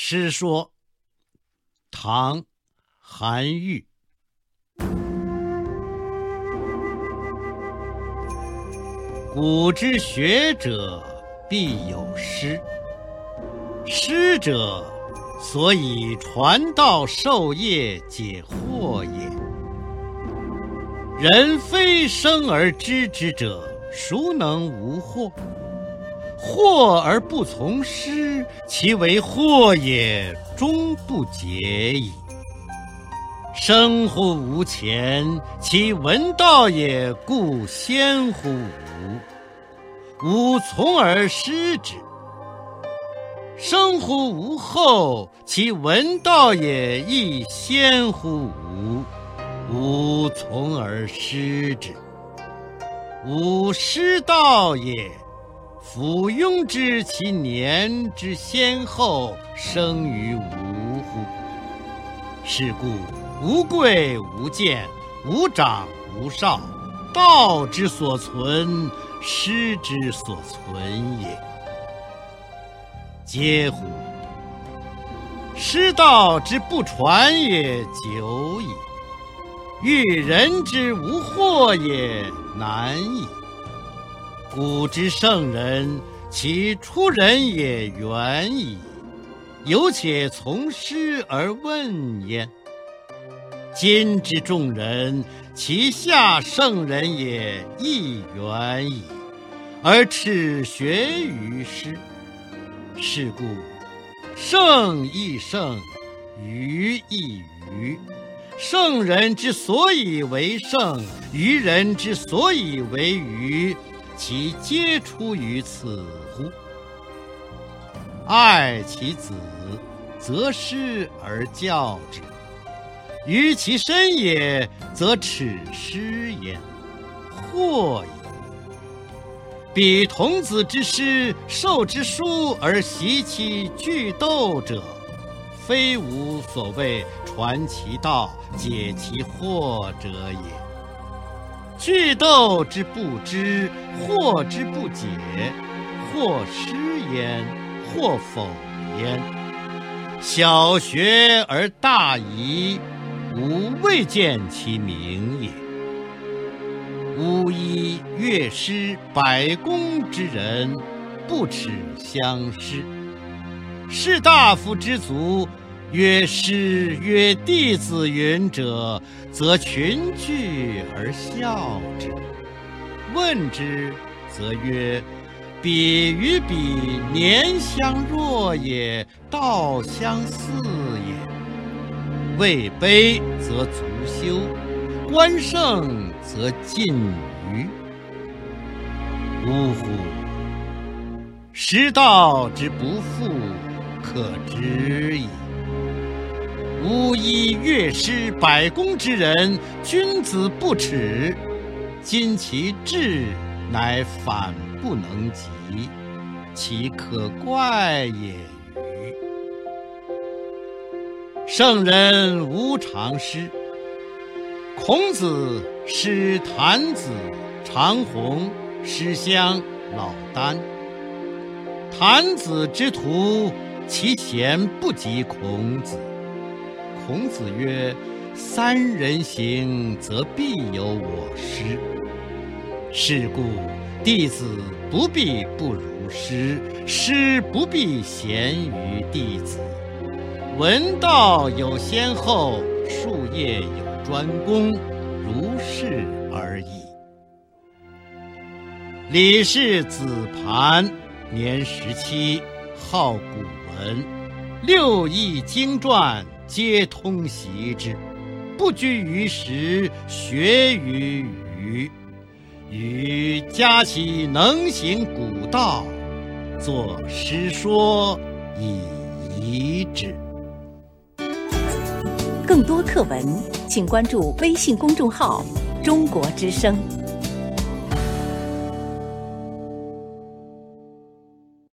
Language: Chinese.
诗说，唐·韩愈。古之学者必有师，师者，所以传道授业解惑也。人非生而知之者，孰能无惑？惑而不从师，其为惑也，终不解矣。生乎吾前，其闻道也，故先乎吾。吾从而师之。生乎吾后，其闻道也，亦先乎吾。吾从而师之。吾师道也。夫庸知其年之先后生于吾乎？是故无贵无贱，无长无少，道之所存，师之所存也。嗟乎！师道之不传也久矣，欲人之无惑也难矣。古之圣人，其出人也远矣，犹且从师而问焉。今之众人，其下圣人也亦远矣，而耻学于师。是故，圣亦圣，愚亦愚。圣人之所以为圣，愚人之所以为愚。其皆出于此乎？爱其子，则师而教之；于其身也，则耻师焉，惑矣。彼童子之师，授之书而习其句读者，非吾所谓传其道、解其惑者也。句读之不知，惑之不解，或师焉，或否焉。小学而大遗，吾未见其明也。巫医乐师百工之人，不耻相师；士大夫之族。曰师曰弟子云者，则群聚而笑之。问之，则曰：“彼与彼年相若也，道相似也。位卑则足羞，官盛则近谀。呜呼！师道之不复，可知矣。”巫医乐师百工之人，君子不耻；今其志乃反不能及，其可怪也与？圣人无常师。孔子师谭子、长虹，师襄、老聃。谭子之徒，其贤不及孔子。孔子曰：“三人行，则必有我师。是故，弟子不必不如师，师不必贤于弟子。闻道有先后，术业有专攻，如是而已。”李氏子盘，年十七，好古文，六艺经传。皆通习之，不拘于时，学于余。余嘉其能行古道，作诗说以遗之。更多课文，请关注微信公众号“中国之声”。